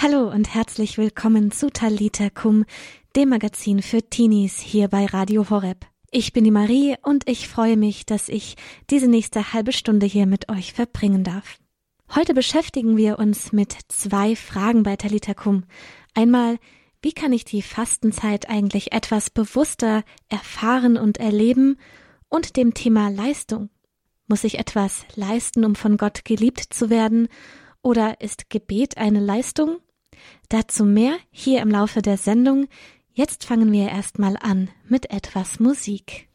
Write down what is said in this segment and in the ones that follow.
Hallo und herzlich willkommen zu Talita Kum, dem Magazin für Teenies hier bei Radio Horeb. Ich bin die Marie und ich freue mich, dass ich diese nächste halbe Stunde hier mit euch verbringen darf. Heute beschäftigen wir uns mit zwei Fragen bei Talita Kum. Einmal, wie kann ich die Fastenzeit eigentlich etwas bewusster erfahren und erleben? Und dem Thema Leistung. Muss ich etwas leisten, um von Gott geliebt zu werden? Oder ist Gebet eine Leistung? Dazu mehr hier im Laufe der Sendung. Jetzt fangen wir erstmal an mit etwas Musik.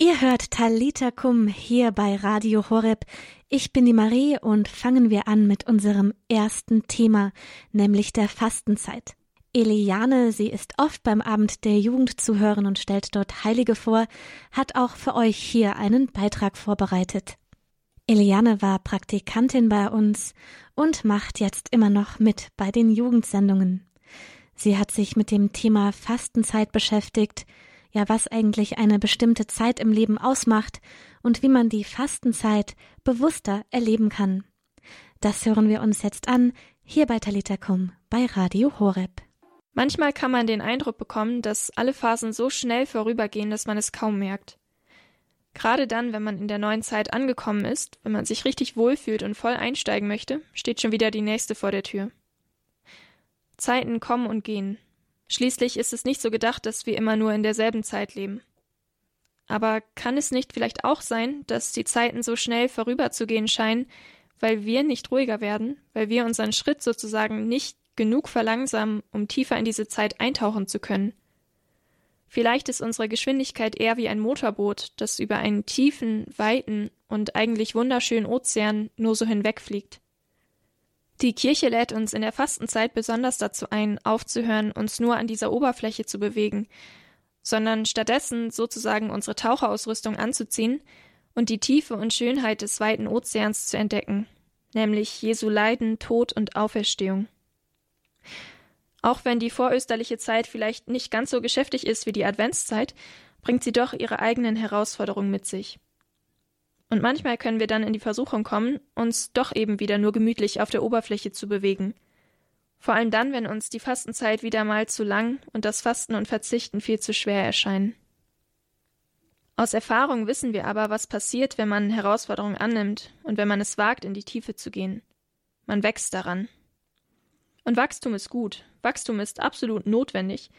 Ihr hört Talita Kum hier bei Radio Horeb. Ich bin die Marie und fangen wir an mit unserem ersten Thema, nämlich der Fastenzeit. Eliane, sie ist oft beim Abend der Jugend zu hören und stellt dort Heilige vor, hat auch für euch hier einen Beitrag vorbereitet. Eliane war Praktikantin bei uns und macht jetzt immer noch mit bei den Jugendsendungen. Sie hat sich mit dem Thema Fastenzeit beschäftigt, ja was eigentlich eine bestimmte Zeit im Leben ausmacht und wie man die Fastenzeit bewusster erleben kann. Das hören wir uns jetzt an, hier bei Talitakum bei Radio Horeb. Manchmal kann man den Eindruck bekommen, dass alle Phasen so schnell vorübergehen, dass man es kaum merkt. Gerade dann, wenn man in der neuen Zeit angekommen ist, wenn man sich richtig wohlfühlt und voll einsteigen möchte, steht schon wieder die nächste vor der Tür. Zeiten kommen und gehen, Schließlich ist es nicht so gedacht, dass wir immer nur in derselben Zeit leben. Aber kann es nicht vielleicht auch sein, dass die Zeiten so schnell vorüberzugehen scheinen, weil wir nicht ruhiger werden, weil wir unseren Schritt sozusagen nicht genug verlangsamen, um tiefer in diese Zeit eintauchen zu können? Vielleicht ist unsere Geschwindigkeit eher wie ein Motorboot, das über einen tiefen, weiten und eigentlich wunderschönen Ozean nur so hinwegfliegt. Die Kirche lädt uns in der Fastenzeit besonders dazu ein, aufzuhören, uns nur an dieser Oberfläche zu bewegen, sondern stattdessen sozusagen unsere Taucherausrüstung anzuziehen und die Tiefe und Schönheit des weiten Ozeans zu entdecken, nämlich Jesu Leiden, Tod und Auferstehung. Auch wenn die vorösterliche Zeit vielleicht nicht ganz so geschäftig ist wie die Adventszeit, bringt sie doch ihre eigenen Herausforderungen mit sich. Und manchmal können wir dann in die Versuchung kommen, uns doch eben wieder nur gemütlich auf der Oberfläche zu bewegen. Vor allem dann, wenn uns die Fastenzeit wieder mal zu lang und das Fasten und Verzichten viel zu schwer erscheinen. Aus Erfahrung wissen wir aber, was passiert, wenn man Herausforderungen annimmt und wenn man es wagt, in die Tiefe zu gehen. Man wächst daran. Und Wachstum ist gut, Wachstum ist absolut notwendig,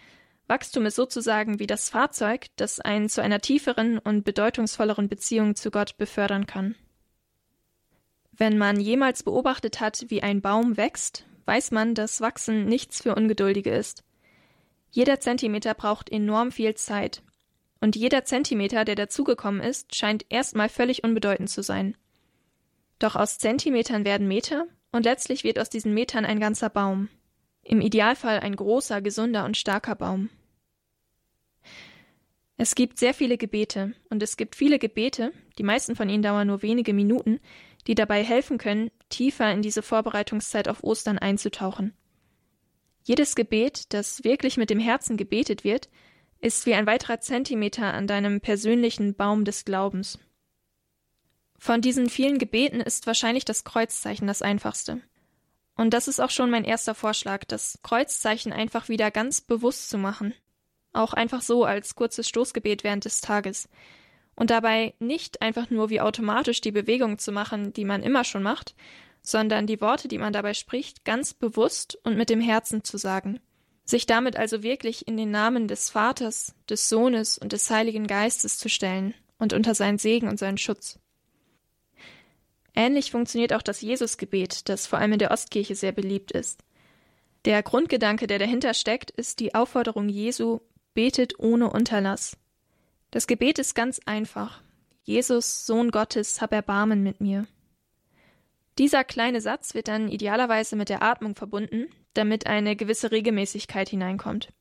Wachstum ist sozusagen wie das Fahrzeug, das einen zu einer tieferen und bedeutungsvolleren Beziehung zu Gott befördern kann. Wenn man jemals beobachtet hat, wie ein Baum wächst, weiß man, dass Wachsen nichts für Ungeduldige ist. Jeder Zentimeter braucht enorm viel Zeit. Und jeder Zentimeter, der dazugekommen ist, scheint erstmal völlig unbedeutend zu sein. Doch aus Zentimetern werden Meter und letztlich wird aus diesen Metern ein ganzer Baum. Im Idealfall ein großer, gesunder und starker Baum. Es gibt sehr viele Gebete und es gibt viele Gebete, die meisten von ihnen dauern nur wenige Minuten, die dabei helfen können, tiefer in diese Vorbereitungszeit auf Ostern einzutauchen. Jedes Gebet, das wirklich mit dem Herzen gebetet wird, ist wie ein weiterer Zentimeter an deinem persönlichen Baum des Glaubens. Von diesen vielen Gebeten ist wahrscheinlich das Kreuzzeichen das einfachste. Und das ist auch schon mein erster Vorschlag, das Kreuzzeichen einfach wieder ganz bewusst zu machen auch einfach so als kurzes Stoßgebet während des Tages. Und dabei nicht einfach nur wie automatisch die Bewegung zu machen, die man immer schon macht, sondern die Worte, die man dabei spricht, ganz bewusst und mit dem Herzen zu sagen. Sich damit also wirklich in den Namen des Vaters, des Sohnes und des Heiligen Geistes zu stellen und unter seinen Segen und seinen Schutz. Ähnlich funktioniert auch das Jesusgebet, das vor allem in der Ostkirche sehr beliebt ist. Der Grundgedanke, der dahinter steckt, ist die Aufforderung Jesu, betet ohne Unterlass. Das Gebet ist ganz einfach. Jesus, Sohn Gottes, hab Erbarmen mit mir. Dieser kleine Satz wird dann idealerweise mit der Atmung verbunden, damit eine gewisse Regelmäßigkeit hineinkommt.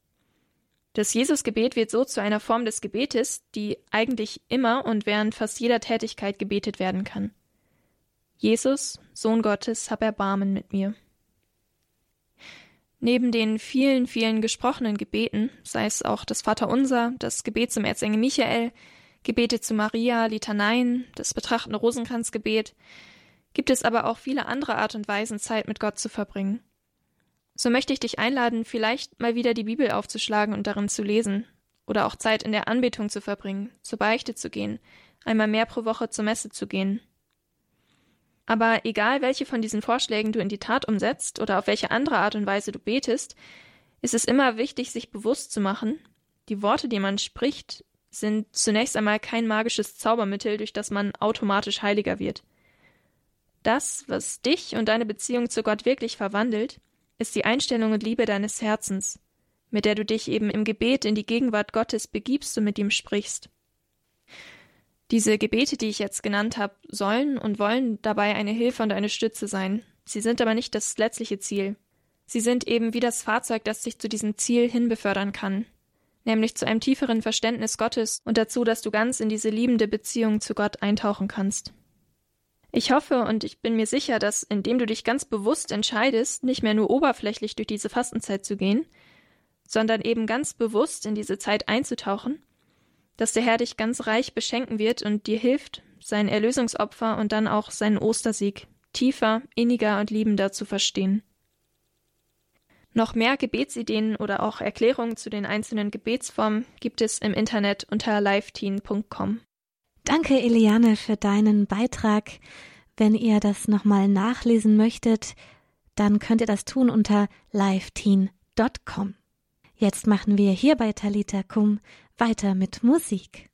Das Jesusgebet wird so zu einer Form des Gebetes, die eigentlich immer und während fast jeder Tätigkeit gebetet werden kann. Jesus, Sohn Gottes, hab Erbarmen mit mir. Neben den vielen, vielen gesprochenen Gebeten, sei es auch das Vaterunser, das Gebet zum Erzengel Michael, Gebete zu Maria, Litaneien, das betrachtende Rosenkranzgebet, gibt es aber auch viele andere Art und Weisen, Zeit mit Gott zu verbringen. So möchte ich dich einladen, vielleicht mal wieder die Bibel aufzuschlagen und darin zu lesen, oder auch Zeit in der Anbetung zu verbringen, zur Beichte zu gehen, einmal mehr pro Woche zur Messe zu gehen. Aber egal, welche von diesen Vorschlägen du in die Tat umsetzt oder auf welche andere Art und Weise du betest, ist es immer wichtig, sich bewusst zu machen, die Worte, die man spricht, sind zunächst einmal kein magisches Zaubermittel, durch das man automatisch heiliger wird. Das, was dich und deine Beziehung zu Gott wirklich verwandelt, ist die Einstellung und Liebe deines Herzens, mit der du dich eben im Gebet in die Gegenwart Gottes begibst und mit ihm sprichst. Diese Gebete, die ich jetzt genannt habe, sollen und wollen dabei eine Hilfe und eine Stütze sein. Sie sind aber nicht das letztliche Ziel. Sie sind eben wie das Fahrzeug, das dich zu diesem Ziel hinbefördern kann, nämlich zu einem tieferen Verständnis Gottes und dazu, dass du ganz in diese liebende Beziehung zu Gott eintauchen kannst. Ich hoffe und ich bin mir sicher, dass indem du dich ganz bewusst entscheidest, nicht mehr nur oberflächlich durch diese Fastenzeit zu gehen, sondern eben ganz bewusst in diese Zeit einzutauchen, dass der Herr dich ganz reich beschenken wird und dir hilft, sein Erlösungsopfer und dann auch seinen Ostersieg tiefer, inniger und liebender zu verstehen. Noch mehr Gebetsideen oder auch Erklärungen zu den einzelnen Gebetsformen gibt es im Internet unter liveteen.com. Danke, Eliane, für deinen Beitrag. Wenn ihr das nochmal nachlesen möchtet, dann könnt ihr das tun unter liveteen.com. Jetzt machen wir hier bei Talita Kum weiter mit Musik.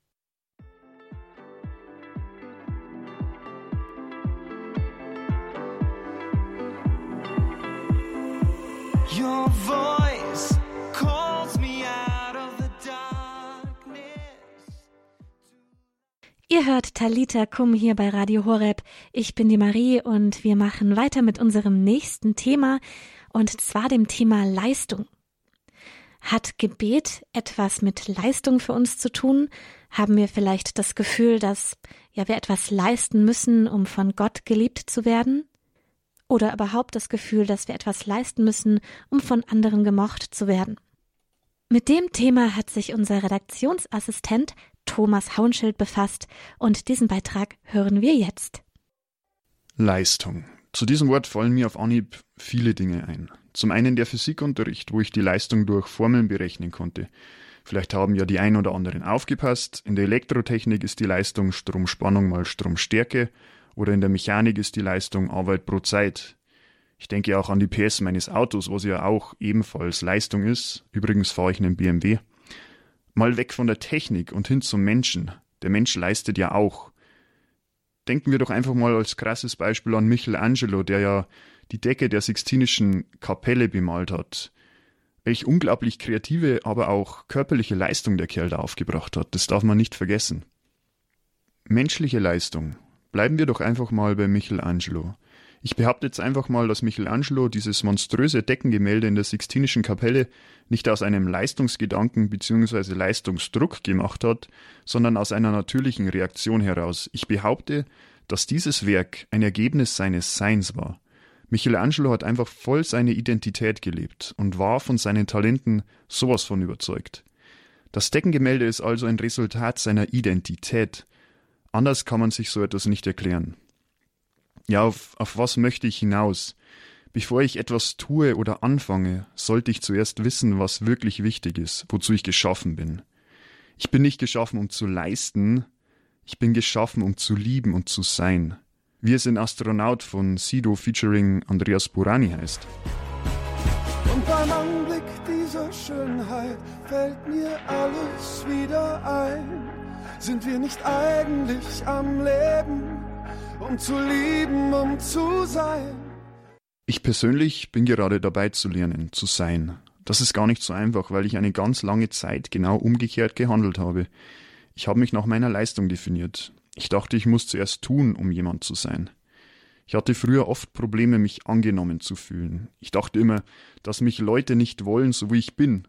Your voice calls me out of the darkness. Ihr hört Talita Kum hier bei Radio Horeb. Ich bin die Marie und wir machen weiter mit unserem nächsten Thema und zwar dem Thema Leistung. Hat Gebet etwas mit Leistung für uns zu tun? Haben wir vielleicht das Gefühl, dass ja wir etwas leisten müssen, um von Gott geliebt zu werden? Oder überhaupt das Gefühl, dass wir etwas leisten müssen, um von anderen gemocht zu werden? Mit dem Thema hat sich unser Redaktionsassistent Thomas Haunschild befasst und diesen Beitrag hören wir jetzt. Leistung. Zu diesem Wort fallen mir auf Anhieb viele Dinge ein. Zum einen der Physikunterricht, wo ich die Leistung durch Formeln berechnen konnte. Vielleicht haben ja die ein oder anderen aufgepasst. In der Elektrotechnik ist die Leistung Stromspannung mal Stromstärke oder in der Mechanik ist die Leistung Arbeit pro Zeit. Ich denke auch an die PS meines Autos, was ja auch ebenfalls Leistung ist. Übrigens fahre ich einen BMW. Mal weg von der Technik und hin zum Menschen. Der Mensch leistet ja auch. Denken wir doch einfach mal als krasses Beispiel an Michelangelo, der ja die Decke der Sixtinischen Kapelle bemalt hat. Welch unglaublich kreative, aber auch körperliche Leistung der Kerl da aufgebracht hat, das darf man nicht vergessen. Menschliche Leistung. Bleiben wir doch einfach mal bei Michelangelo. Ich behaupte jetzt einfach mal, dass Michelangelo dieses monströse Deckengemälde in der Sixtinischen Kapelle nicht aus einem Leistungsgedanken bzw. Leistungsdruck gemacht hat, sondern aus einer natürlichen Reaktion heraus. Ich behaupte, dass dieses Werk ein Ergebnis seines Seins war. Michelangelo hat einfach voll seine Identität gelebt und war von seinen Talenten sowas von überzeugt. Das Deckengemälde ist also ein Resultat seiner Identität. Anders kann man sich so etwas nicht erklären. Ja, auf, auf was möchte ich hinaus? Bevor ich etwas tue oder anfange, sollte ich zuerst wissen, was wirklich wichtig ist, wozu ich geschaffen bin. Ich bin nicht geschaffen, um zu leisten, ich bin geschaffen, um zu lieben und zu sein. Wir sind Astronaut von Sido featuring Andreas Burani heißt. Und beim Anblick dieser Schönheit fällt mir alles wieder ein. Sind wir nicht eigentlich am Leben, um zu lieben, um zu sein? Ich persönlich bin gerade dabei zu lernen, zu sein. Das ist gar nicht so einfach, weil ich eine ganz lange Zeit genau umgekehrt gehandelt habe. Ich habe mich nach meiner Leistung definiert. Ich dachte, ich muss zuerst tun, um jemand zu sein. Ich hatte früher oft Probleme, mich angenommen zu fühlen. Ich dachte immer, dass mich Leute nicht wollen, so wie ich bin.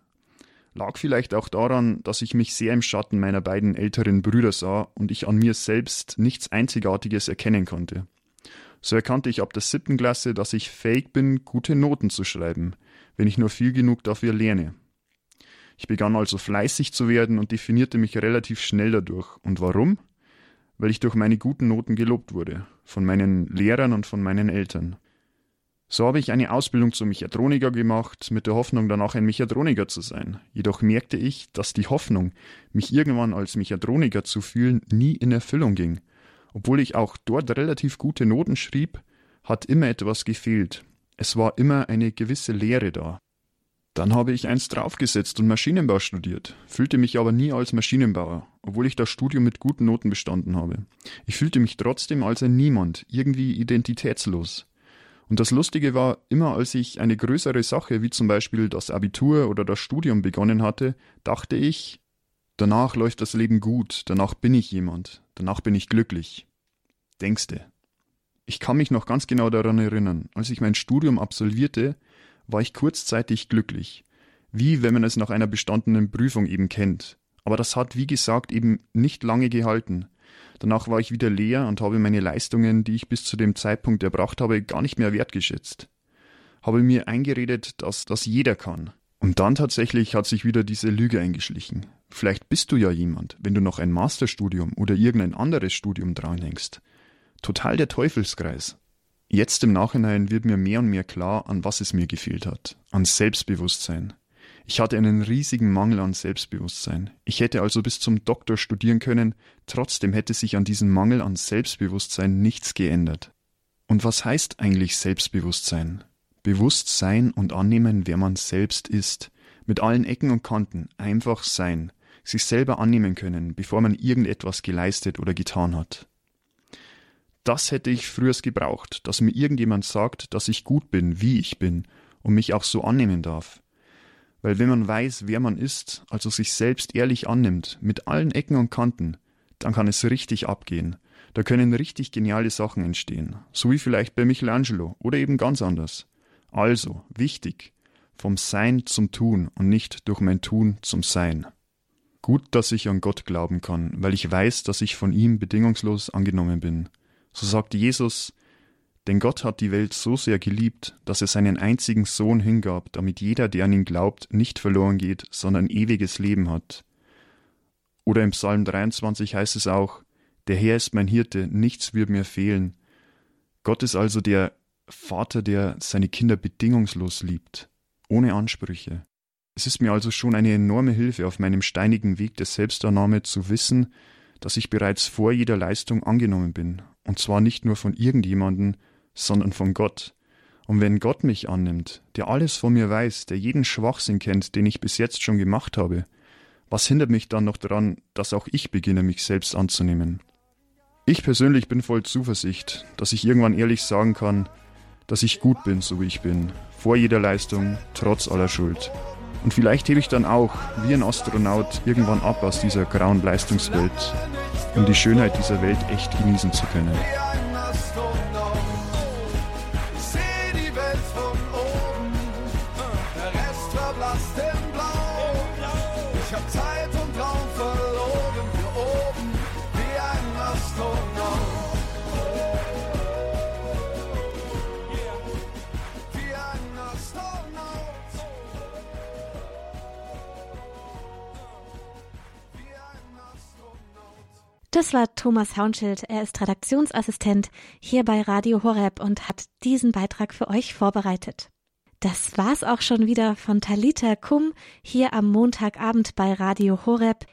Lag vielleicht auch daran, dass ich mich sehr im Schatten meiner beiden älteren Brüder sah und ich an mir selbst nichts Einzigartiges erkennen konnte. So erkannte ich ab der siebten Klasse, dass ich fähig bin, gute Noten zu schreiben, wenn ich nur viel genug dafür lerne. Ich begann also fleißig zu werden und definierte mich relativ schnell dadurch. Und warum? Weil ich durch meine guten Noten gelobt wurde, von meinen Lehrern und von meinen Eltern. So habe ich eine Ausbildung zum Mechatroniker gemacht, mit der Hoffnung, danach ein Mechatroniker zu sein. Jedoch merkte ich, dass die Hoffnung, mich irgendwann als Mechatroniker zu fühlen, nie in Erfüllung ging. Obwohl ich auch dort relativ gute Noten schrieb, hat immer etwas gefehlt. Es war immer eine gewisse Leere da. Dann habe ich eins draufgesetzt und Maschinenbau studiert, fühlte mich aber nie als Maschinenbauer, obwohl ich das Studium mit guten Noten bestanden habe. Ich fühlte mich trotzdem als ein Niemand, irgendwie identitätslos. Und das Lustige war, immer als ich eine größere Sache wie zum Beispiel das Abitur oder das Studium begonnen hatte, dachte ich, danach läuft das Leben gut, danach bin ich jemand, danach bin ich glücklich. Denkste. Ich kann mich noch ganz genau daran erinnern, als ich mein Studium absolvierte, war ich kurzzeitig glücklich, wie wenn man es nach einer bestandenen Prüfung eben kennt. Aber das hat, wie gesagt, eben nicht lange gehalten. Danach war ich wieder leer und habe meine Leistungen, die ich bis zu dem Zeitpunkt erbracht habe, gar nicht mehr wertgeschätzt. Habe mir eingeredet, dass das jeder kann. Und dann tatsächlich hat sich wieder diese Lüge eingeschlichen. Vielleicht bist du ja jemand, wenn du noch ein Masterstudium oder irgendein anderes Studium dranhängst. Total der Teufelskreis. Jetzt im Nachhinein wird mir mehr und mehr klar, an was es mir gefehlt hat. An Selbstbewusstsein. Ich hatte einen riesigen Mangel an Selbstbewusstsein. Ich hätte also bis zum Doktor studieren können, trotzdem hätte sich an diesem Mangel an Selbstbewusstsein nichts geändert. Und was heißt eigentlich Selbstbewusstsein? Bewusstsein und annehmen, wer man selbst ist. Mit allen Ecken und Kanten einfach sein, sich selber annehmen können, bevor man irgendetwas geleistet oder getan hat. Das hätte ich früher gebraucht, dass mir irgendjemand sagt, dass ich gut bin, wie ich bin und mich auch so annehmen darf. Weil wenn man weiß, wer man ist, also sich selbst ehrlich annimmt, mit allen Ecken und Kanten, dann kann es richtig abgehen. Da können richtig geniale Sachen entstehen, so wie vielleicht bei Michelangelo oder eben ganz anders. Also, wichtig, vom Sein zum Tun und nicht durch mein Tun zum Sein. Gut, dass ich an Gott glauben kann, weil ich weiß, dass ich von ihm bedingungslos angenommen bin. So sagt Jesus, denn Gott hat die Welt so sehr geliebt, dass er seinen einzigen Sohn hingab, damit jeder, der an ihn glaubt, nicht verloren geht, sondern ewiges Leben hat. Oder im Psalm 23 heißt es auch, der Herr ist mein Hirte, nichts wird mir fehlen. Gott ist also der Vater, der seine Kinder bedingungslos liebt, ohne Ansprüche. Es ist mir also schon eine enorme Hilfe auf meinem steinigen Weg der Selbstannahme zu wissen, dass ich bereits vor jeder Leistung angenommen bin, und zwar nicht nur von irgendjemanden, sondern von Gott. Und wenn Gott mich annimmt, der alles von mir weiß, der jeden Schwachsinn kennt, den ich bis jetzt schon gemacht habe, was hindert mich dann noch daran, dass auch ich beginne, mich selbst anzunehmen? Ich persönlich bin voll Zuversicht, dass ich irgendwann ehrlich sagen kann, dass ich gut bin, so wie ich bin, vor jeder Leistung, trotz aller Schuld. Und vielleicht hebe ich dann auch, wie ein Astronaut, irgendwann ab aus dieser grauen Leistungswelt, um die Schönheit dieser Welt echt genießen zu können. Das war Thomas Haunschild. Er ist Redaktionsassistent hier bei Radio Horeb und hat diesen Beitrag für euch vorbereitet. Das war's auch schon wieder von Talita Kum hier am Montagabend bei Radio Horeb.